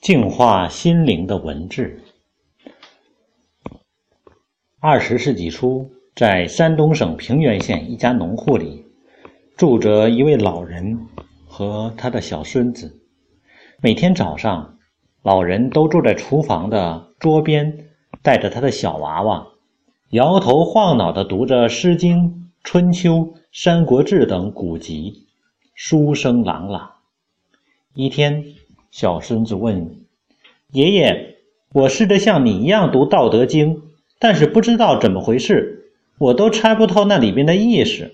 净化心灵的文字。二十世纪初，在山东省平原县一家农户里，住着一位老人和他的小孙子。每天早上，老人都坐在厨房的桌边，带着他的小娃娃，摇头晃脑地读着《诗经》《春秋》《三国志》等古籍，书声朗朗。一天，小孙子问爷爷：“我试着像你一样读《道德经》，但是不知道怎么回事，我都猜不透那里边的意思。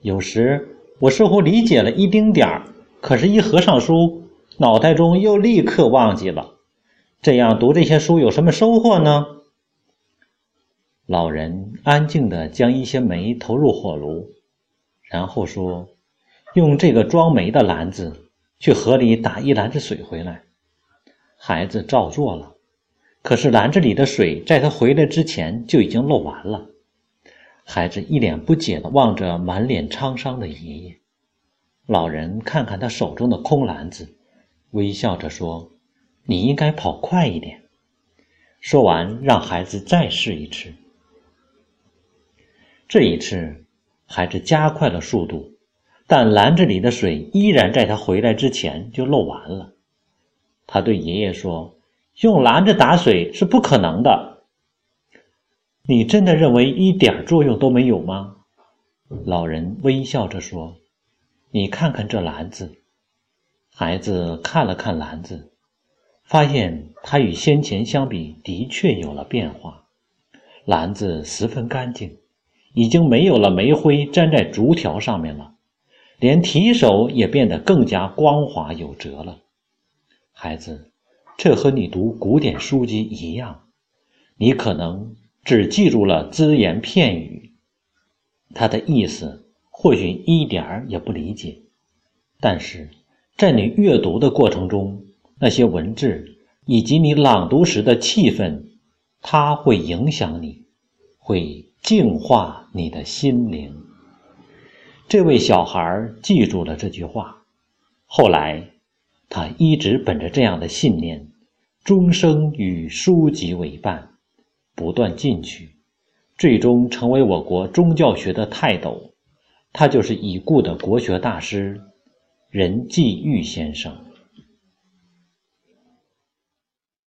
有时我似乎理解了一丁点儿，可是，一合上书，脑袋中又立刻忘记了。这样读这些书有什么收获呢？”老人安静地将一些煤投入火炉，然后说：“用这个装煤的篮子。”去河里打一篮子水回来，孩子照做了。可是篮子里的水在他回来之前就已经漏完了。孩子一脸不解地望着满脸沧桑的爷爷。老人看看他手中的空篮子，微笑着说：“你应该跑快一点。”说完，让孩子再试一次。这一次，孩子加快了速度。但篮子里的水依然在他回来之前就漏完了。他对爷爷说：“用篮子打水是不可能的。”你真的认为一点作用都没有吗？老人微笑着说：“你看看这篮子。”孩子看了看篮子，发现它与先前相比的确有了变化。篮子十分干净，已经没有了煤灰粘在竹条上面了。连提手也变得更加光滑有折了，孩子，这和你读古典书籍一样，你可能只记住了只言片语，它的意思或许一点儿也不理解，但是在你阅读的过程中，那些文字以及你朗读时的气氛，它会影响你，会净化你的心灵。这位小孩记住了这句话，后来，他一直本着这样的信念，终生与书籍为伴，不断进取，最终成为我国宗教学的泰斗。他就是已故的国学大师任继玉先生。